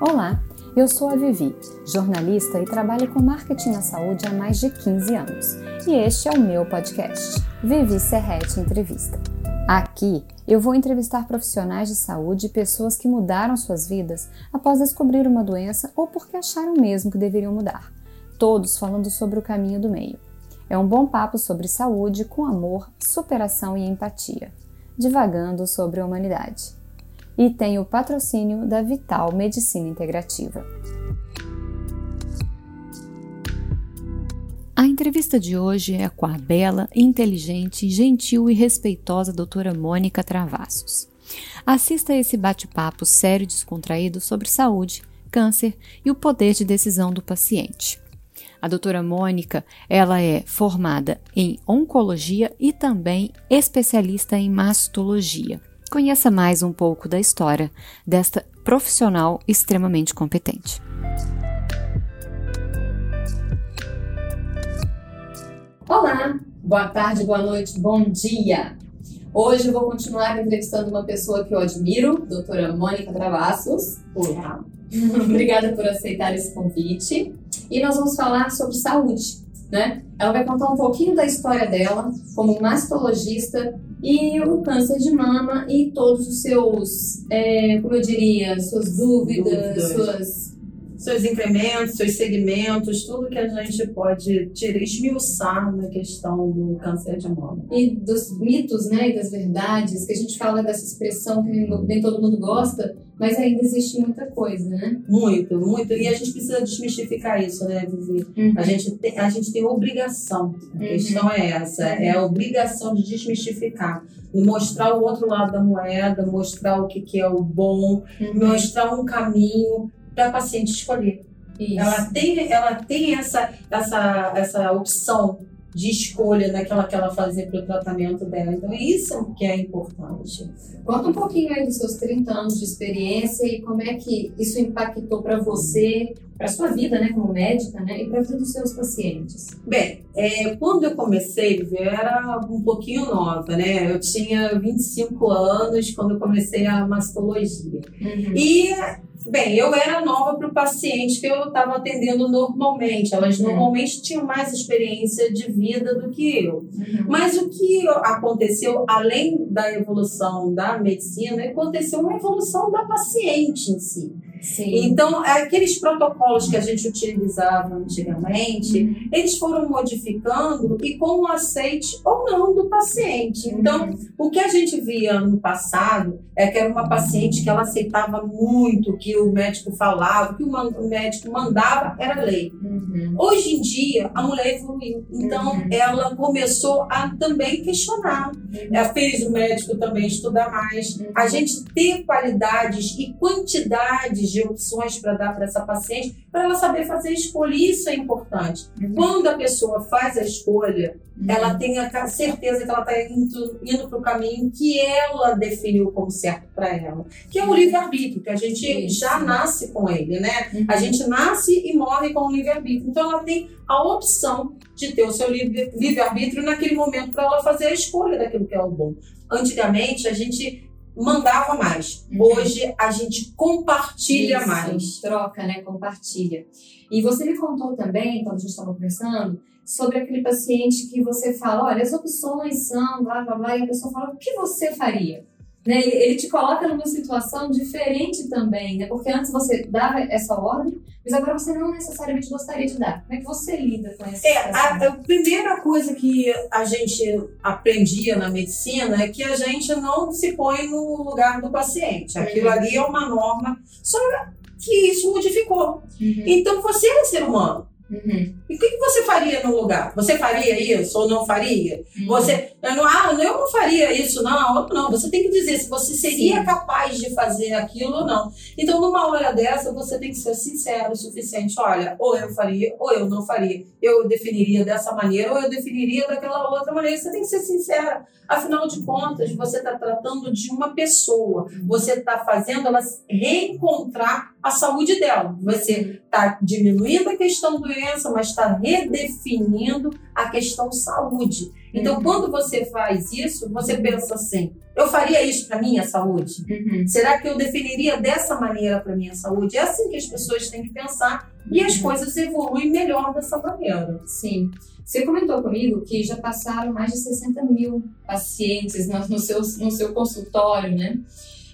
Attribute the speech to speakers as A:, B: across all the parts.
A: Olá, eu sou a Vivi, jornalista e trabalho com marketing na saúde há mais de 15 anos. E este é o meu podcast, Vivi Serrete Entrevista. Aqui eu vou entrevistar profissionais de saúde e pessoas que mudaram suas vidas após descobrir uma doença ou porque acharam mesmo que deveriam mudar. Todos falando sobre o caminho do meio. É um bom papo sobre saúde com amor, superação e empatia, divagando sobre a humanidade e tem o patrocínio da Vital Medicina Integrativa. A entrevista de hoje é com a bela, inteligente, gentil e respeitosa doutora Mônica Travassos. Assista a esse bate-papo sério e descontraído sobre saúde, câncer e o poder de decisão do paciente. A doutora Mônica, ela é formada em oncologia e também especialista em mastologia. Conheça mais um pouco da história desta profissional extremamente competente. Olá, boa tarde, boa noite, bom dia. Hoje eu vou continuar entrevistando uma pessoa que eu admiro, doutora Mônica Travassos.
B: Olá.
A: Obrigada por aceitar esse convite. E nós vamos falar sobre saúde, né? Ela vai contar um pouquinho da história dela como mastologista e o câncer de mama e todos os seus, é, como eu diria, suas dúvidas, dúvidas. suas
B: seus incrementos, seus segmentos, tudo que a gente pode tirar, esmiuçar na questão do câncer de mama.
A: E dos mitos, né, e das verdades, que a gente fala dessa expressão que nem todo mundo gosta, mas ainda existe muita coisa, né?
B: Muito, muito. E a gente precisa desmistificar isso, né, Vivi? Uhum. A, gente tem, a gente tem obrigação. A uhum. questão é essa, é a obrigação de desmistificar. E mostrar o outro lado da moeda, mostrar o que, que é o bom, uhum. mostrar um caminho para a paciente escolher. Isso. Ela tem, ela tem essa, essa, essa opção de escolha daquela que ela fazer para o tratamento dela. Então, isso que é importante.
A: Conta um pouquinho aí dos seus 30 anos de experiência e como é que isso impactou para você, para sua vida, né, como médica, né, e para todos os seus pacientes.
B: Bem, é, quando eu comecei, eu era um pouquinho nova, né? Eu tinha 25 anos quando eu comecei a mastologia. Uhum. E Bem, eu era nova para o paciente que eu estava atendendo normalmente. Elas uhum. normalmente tinham mais experiência de vida do que eu. Uhum. Mas o que aconteceu, além da evolução da medicina, aconteceu uma evolução da paciente em si. Sim. Então, aqueles protocolos que a gente utilizava antigamente, uhum. eles foram modificando e com o aceite ou não do paciente. Então, uhum. o que a gente via no passado é que era uma paciente que ela aceitava muito o que o médico falava, o que o médico mandava era lei. Uhum. Hoje em dia, a mulher evoluiu. Então, uhum. ela começou a também questionar. Uhum. Ela fez o médico também estudar mais. A gente ter qualidades e quantidades de opções para dar para essa paciente, para ela saber fazer escolha. Isso é importante. Uhum. Quando a pessoa faz a escolha, uhum. ela tem a certeza que ela está indo, indo para o caminho que ela definiu como certo para ela, que é o livre-arbítrio, que a gente Isso. já nasce com ele, né? Uhum. A gente nasce e morre com o livre-arbítrio. Então, ela tem a opção de ter o seu livre-arbítrio naquele momento para ela fazer a escolha daquilo que é o bom. Antigamente, a gente mandava mais. Uhum. Hoje a gente compartilha Isso, mais.
A: Troca, né? Compartilha. E você me contou também, quando a gente estava conversando, sobre aquele paciente que você fala, olha, as opções são, blá, blá, blá, e a pessoa fala, o que você faria? Né? Ele, te coloca numa situação diferente também, né? Porque antes você dava essa ordem, mas agora você não necessariamente gostaria de dar. Como é que você lida com essa
B: é, a, a, primeira coisa que a gente aprendia na medicina é que a gente não se põe no lugar do paciente. Aquilo uhum. ali é uma norma, só que isso modificou. Uhum. Então você é ser humano. Uhum. E o que, que, você faria no lugar? Você faria isso ou não faria? Uhum. Você, eu não, ah, eu não faria isso, não, não. Você tem que dizer se você seria Sim. capaz de fazer aquilo ou não. Então, numa hora dessa, você tem que ser sincero o suficiente. Olha, ou eu faria ou eu não faria. Eu definiria dessa maneira ou eu definiria daquela outra maneira. Você tem que ser sincera. Afinal de contas, você está tratando de uma pessoa. Você está fazendo ela reencontrar a saúde dela. Você está diminuindo a questão doença, mas está redefinindo a questão saúde. Então, uhum. quando você faz isso, você pensa assim: Eu faria isso para minha saúde?
A: Uhum.
B: Será que eu definiria dessa maneira para minha saúde? É assim que as pessoas têm que pensar e as
A: Uhum.
B: coisas evoluem melhor dessa maneira.
A: Sim. Você comentou comigo que já passaram mais de 60 mil pacientes no, no seu, no seu consultório, né?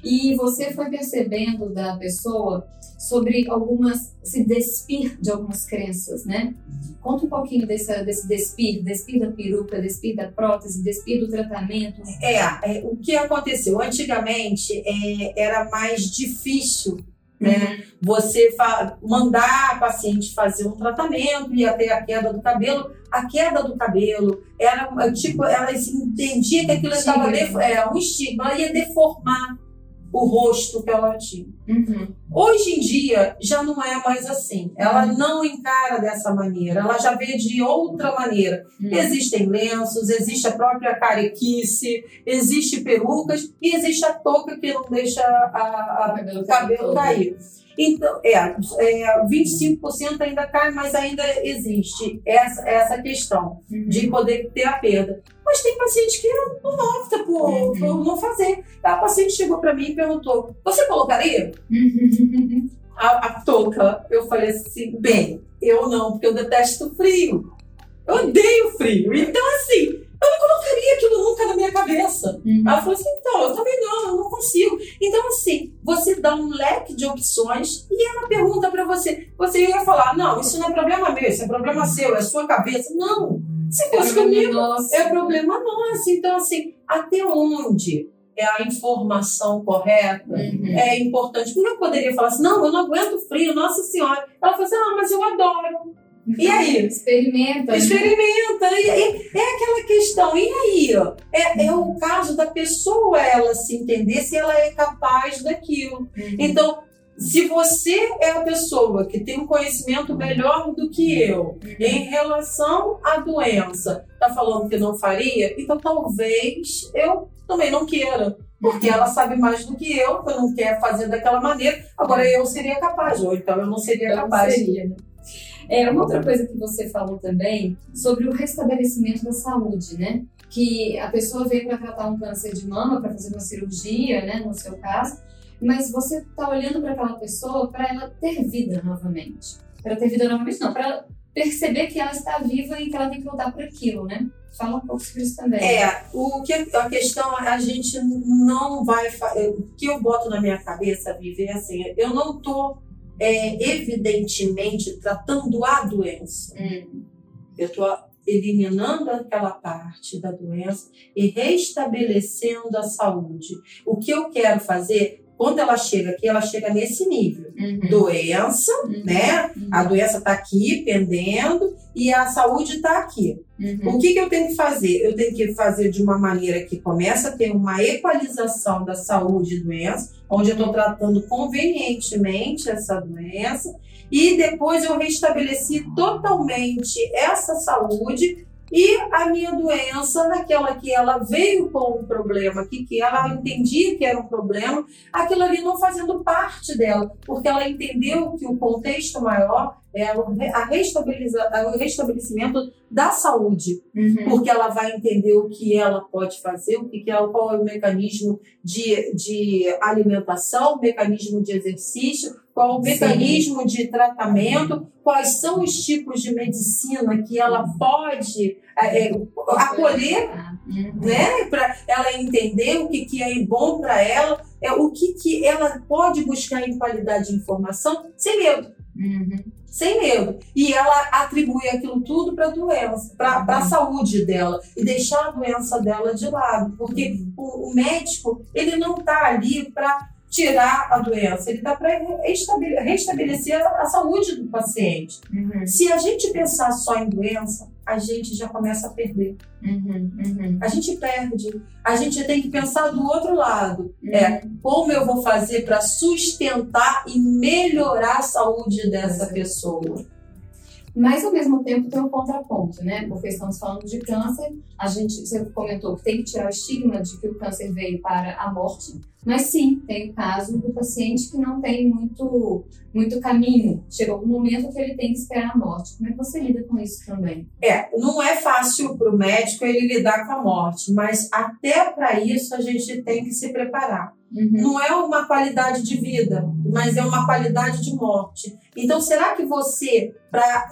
A: E você foi percebendo da pessoa sobre algumas, se despir de algumas crenças, né? Conta um pouquinho desse, desse despir, despir da peruca, despir da prótese, despir do tratamento.
B: É, é, o que aconteceu? Antigamente é, era mais difícil né? Você fa- mandar a paciente fazer um tratamento e até a queda do cabelo. A queda do cabelo era tipo, ela entendia que aquilo estava é, um estigma, ela ia deformar o rosto que ela tinha.
A: Uhum.
B: Hoje em dia já não é mais assim. Ela não encara dessa maneira, ela já vê de outra maneira.
A: Uhum.
B: Existem lenços, existe a própria carequice, existe perucas e existe a touca que não deixa a, a-
A: cabelo
B: o cabelo
A: todo.
B: cair. Então, é, é, 25% ainda cai, mas ainda existe essa, essa questão
A: Uhum.
B: de poder ter a perda. Mas tem paciente que não opta por,
A: Uhum.
B: por não fazer. A paciente chegou para mim e perguntou: Você colocaria
A: Uhum.
B: a, a touca? Eu falei assim: Bem, eu não, porque eu detesto frio. Eu odeio frio. Então, assim, eu não colocaria aquilo nunca na minha cabeça.
A: Uhum.
B: Ela falou assim: então, eu também não, eu não consigo. Então, assim, você dá um leque de opções e ela pergunta pra você. Você ia falar: não, isso não é problema meu, isso é problema seu, é sua cabeça. Não. Se fosse comigo,
A: Nossa.
B: é problema nosso. Então, assim, até onde é a informação correta?
A: Uhum.
B: É importante. Porque eu poderia falar assim: não, eu não aguento frio, nossa senhora. Ela falou assim: ah, mas eu adoro. E aí?
A: Experimenta. né?
B: Experimenta. E, e- é aquela questão. E aí? ó? É, é o caso da pessoa ela se entender se ela é capaz daquilo.
A: Uhum.
B: Então, se você é a pessoa que tem um conhecimento melhor do que eu em relação à doença, tá falando que não faria, então talvez eu também não queira. Porque ela sabe mais do que eu, que eu não quer fazer daquela maneira, agora eu seria capaz, ou então eu não seria
A: Então,
B: capaz.
A: seria, né? É, uma outra coisa que você falou também sobre o restabelecimento da saúde, né? Que a pessoa veio para tratar um câncer de mama, para fazer uma cirurgia, né? No seu caso, mas você está olhando para aquela pessoa para ela ter vida novamente. Para ter vida novamente, não, para perceber que ela está viva e que ela tem que lutar por aquilo, né? Fala um pouco sobre isso também.
B: É, o que a questão a gente não vai o que eu boto na minha cabeça, Vivi, é assim, eu não tô é, evidentemente tratando a doença.
A: Hum,
B: Eu tô eliminando aquela parte da doença e restabelecendo a saúde. O que eu quero fazer, quando ela chega aqui, ela chega nesse nível.
A: uhum,
B: Doença,
A: uhum,
B: né?
A: uhum,
B: A doença está aqui, pendendo, e a saúde está aqui.
A: uhum,
B: O que, que eu tenho que fazer? Eu tenho que fazer de uma maneira que começa a ter uma equalização da saúde e doença, onde eu estou tratando convenientemente essa doença, e depois eu restabeleci totalmente essa saúde e a minha doença, naquela que ela veio com um problema aqui, que ela entendia que era um problema, aquilo ali não fazendo parte dela, porque ela entendeu que o contexto maior é a restabiliza- o restabelecimento da saúde,
A: uhum.
B: porque ela vai entender o que ela pode fazer, o que, que ela, qual é o mecanismo de, de alimentação, o mecanismo de exercício, qual o
A: Sim.
B: mecanismo de tratamento, quais são os tipos de medicina que ela pode é, é, acolher
A: Uhum.
B: né, para ela entender o que, que é bom para ela, é o que, que ela pode buscar em qualidade de informação sem medo,
A: Uhum.
B: sem medo. E ela atribui aquilo tudo para a doença, para a saúde dela e deixar a doença dela de lado, porque o, o médico ele não está ali para tirar a doença, ele está para restabelecer a, saúde do paciente.
A: Uhum.
B: Se a gente pensar só em doença, a gente já começa a perder.
A: Uhum. Uhum.
B: A gente perde. A gente tem que pensar do outro lado. É, como eu vou fazer para sustentar e melhorar a saúde dessa pessoa?
A: Mas, ao mesmo tempo, tem um contraponto, né? Porque estamos falando de câncer, a gente, você comentou que tem que tirar o estigma de que o câncer veio para a morte, mas sim, tem o caso do paciente que não tem muito, muito caminho. Chega algum momento que ele tem que esperar a morte. Como é que você lida com isso também?
B: É, não é fácil para o médico ele lidar com a morte, mas até para isso a gente tem que se preparar. Uhum. Não é uma qualidade de vida, mas é uma qualidade de morte. Então, será que você pra,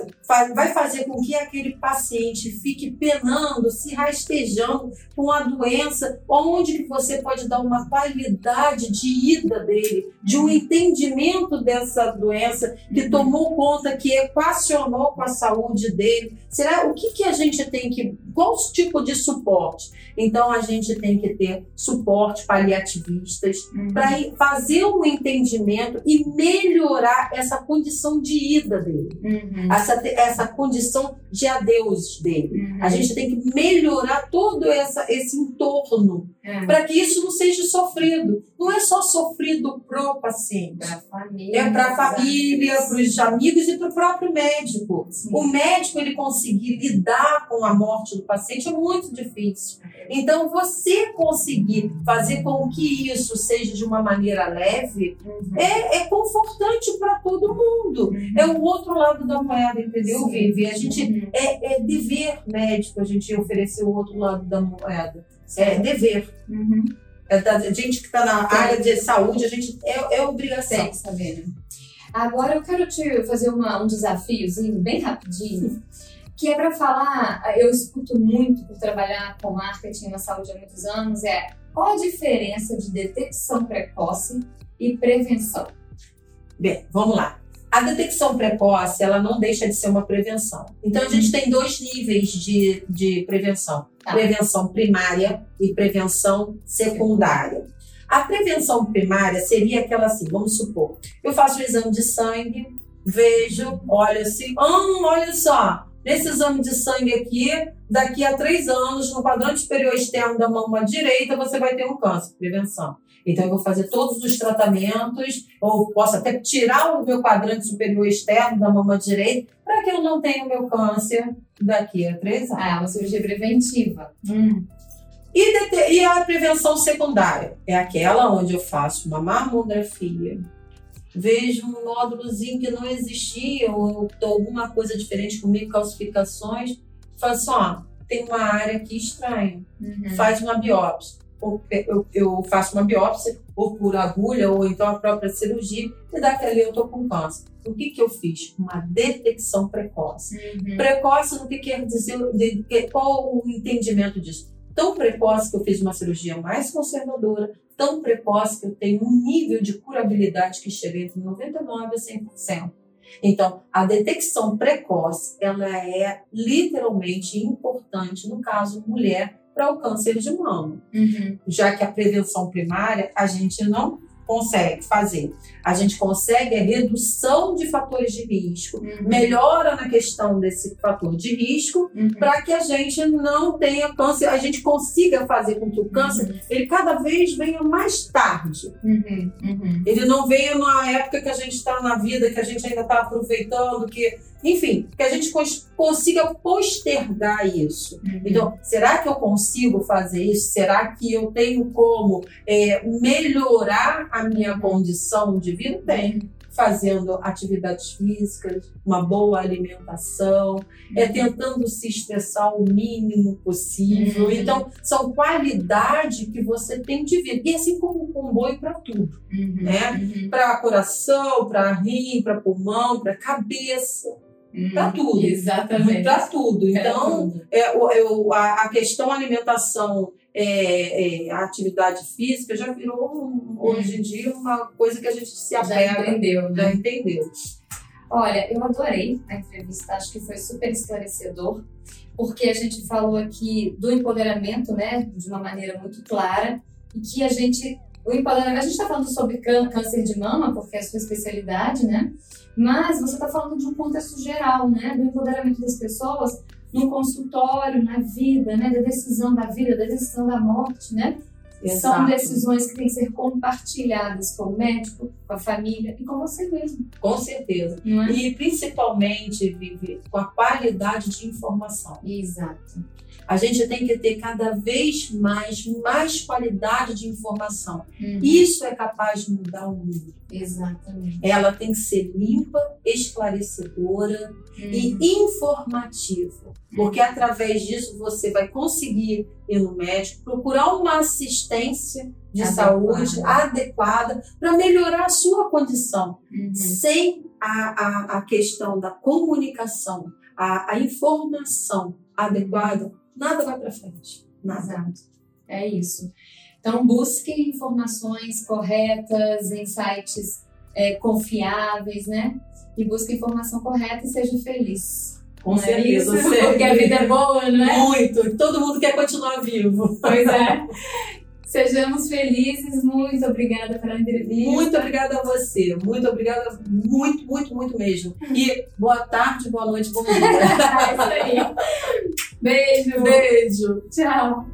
B: vai fazer com que aquele paciente fique penando, se rastejando com a doença? Onde que você pode dar uma qualidade de ida dele, de um entendimento dessa doença que uhum. tomou conta, que equacionou com a saúde dele? Será o que, que a gente tem que. Qual tipo de suporte? Então, a gente tem que ter suporte uhum. para fazer um entendimento e melhorar essa condição de ida dele, uhum. essa, essa condição de adeus dele. Uhum. A gente tem que melhorar todo essa, esse entorno é. para que isso não seja sofrido. Não é só sofrido pro paciente,
A: pra família,
B: é para a família, para os amigos e para o próprio médico. Sim. O médico ele conseguir lidar com a morte do paciente é muito difícil. Então, você conseguir fazer com que isso seja de uma maneira leve uhum. é, é confortante para todo mundo. Uhum. É o outro lado da moeda, entendeu, Sim. Vivi? A gente uhum. é, é dever médico a gente oferecer o outro lado da moeda. É dever. Uhum. É da gente que está na área de saúde, a gente é, é obrigação.
A: Saber, né? Agora eu quero te fazer uma, um desafiozinho bem rapidinho que é para falar, eu escuto muito por trabalhar com marketing na saúde há muitos anos, é qual a diferença de detecção precoce e prevenção?
B: Bem, vamos lá. A detecção precoce, ela não deixa de ser uma prevenção. Então, a gente tem dois níveis de, de prevenção. Tá. Prevenção primária e prevenção secundária. A prevenção primária seria aquela assim, vamos supor, eu faço um exame de sangue, vejo, olha assim, hum, olha só, Nesse exame de sangue aqui, daqui a três anos, no quadrante superior externo da mama direita, você vai ter um câncer, prevenção. Então, eu vou fazer todos os tratamentos, ou posso até tirar o meu quadrante superior externo da mama direita, para que eu não tenha o meu câncer daqui a três anos.
A: Ah, uma cirurgia preventiva. Hum.
B: E, e a prevenção secundária? É aquela onde eu faço uma mamografia, vejo um nódulozinho que não existia, ou alguma coisa diferente comigo, calcificações, falo assim, ó, tem uma área aqui estranha, uhum. faz uma biópsia. Eu, eu, faço uma biópsia, ou por agulha, ou então a própria cirurgia, e daqui eu tô com câncer. O que que eu fiz? Uma detecção precoce. Uhum. Precoce, o que quer dizer, qual o entendimento disso? Tão precoce que eu fiz uma cirurgia mais conservadora, tão precoce que eu tenho um nível de curabilidade que chega entre 99% a 100%. Então, a detecção precoce, ela é literalmente importante no caso mulher para o câncer de mama. Uhum. Já que a prevenção primária, a gente não consegue fazer. A gente consegue a redução de fatores de risco, uhum. melhora na questão desse fator de risco, uhum. para que a gente não tenha câncer, a gente consiga fazer com que o câncer uhum. ele cada vez venha mais tarde. Uhum. Uhum. Ele não venha na época que a gente está na vida, que a gente ainda está aproveitando, que enfim, que a gente consiga postergar isso. Uhum. Então, será que eu consigo fazer isso? Será que eu tenho como é, melhorar a minha condição de vida? Tem fazendo atividades físicas, uma boa alimentação, é uhum. tentando se estressar o mínimo possível. Uhum. Então, são qualidades que você tem de vida. E assim como o comboio para tudo, uhum. né? Uhum. Para coração, para rim, para pulmão, para cabeça para tudo.
A: Exatamente.
B: Para tudo. Então, tudo. É, eu, a, a, questão alimentação, é, é, a atividade física já virou, um, hoje em dia, uma coisa que a gente se apega.
A: Já entendeu.
B: Né? Já entendeu.
A: Olha, eu adorei a entrevista, acho que foi super esclarecedor, porque a gente falou aqui do empoderamento, né, de uma maneira muito clara, e que a gente, o empoderamento, a gente está falando sobre câncer de mama, porque é a sua especialidade, né, mas você está falando de um contexto geral, né? Do empoderamento das pessoas no consultório, na vida, né? Da decisão da vida, da decisão da morte, né? Exato. São decisões que têm que ser compartilhadas com o médico, com a família e com você mesmo.
B: Com certeza. É? E principalmente, Vivi, com a qualidade de informação.
A: Exato.
B: A gente tem que ter cada vez mais, mais qualidade de informação. Uhum. Isso é capaz de mudar o mundo.
A: Exatamente.
B: Ela tem que ser limpa, esclarecedora uhum. e informativa. Porque através disso você vai conseguir ir no médico, procurar uma assistência de adequada. saúde adequada para melhorar a sua condição. Uhum. Sem a, a, a questão da comunicação, a, a informação adequada, nada vai para frente. Nada.
A: Exato. É isso. Então, busque informações corretas em sites é, confiáveis, né? E busque informação correta e seja feliz.
B: Com é certeza.
A: É Porque a vida é boa, não é?
B: Muito. Todo mundo quer continuar vivo.
A: Pois é. Sejamos felizes. Muito obrigada pela entrevista.
B: Muito obrigada a você. Muito obrigada, muito, muito, muito mesmo. E boa tarde, boa noite, bom dia.
A: é isso aí. Beijo.
B: Beijo.
A: Tchau.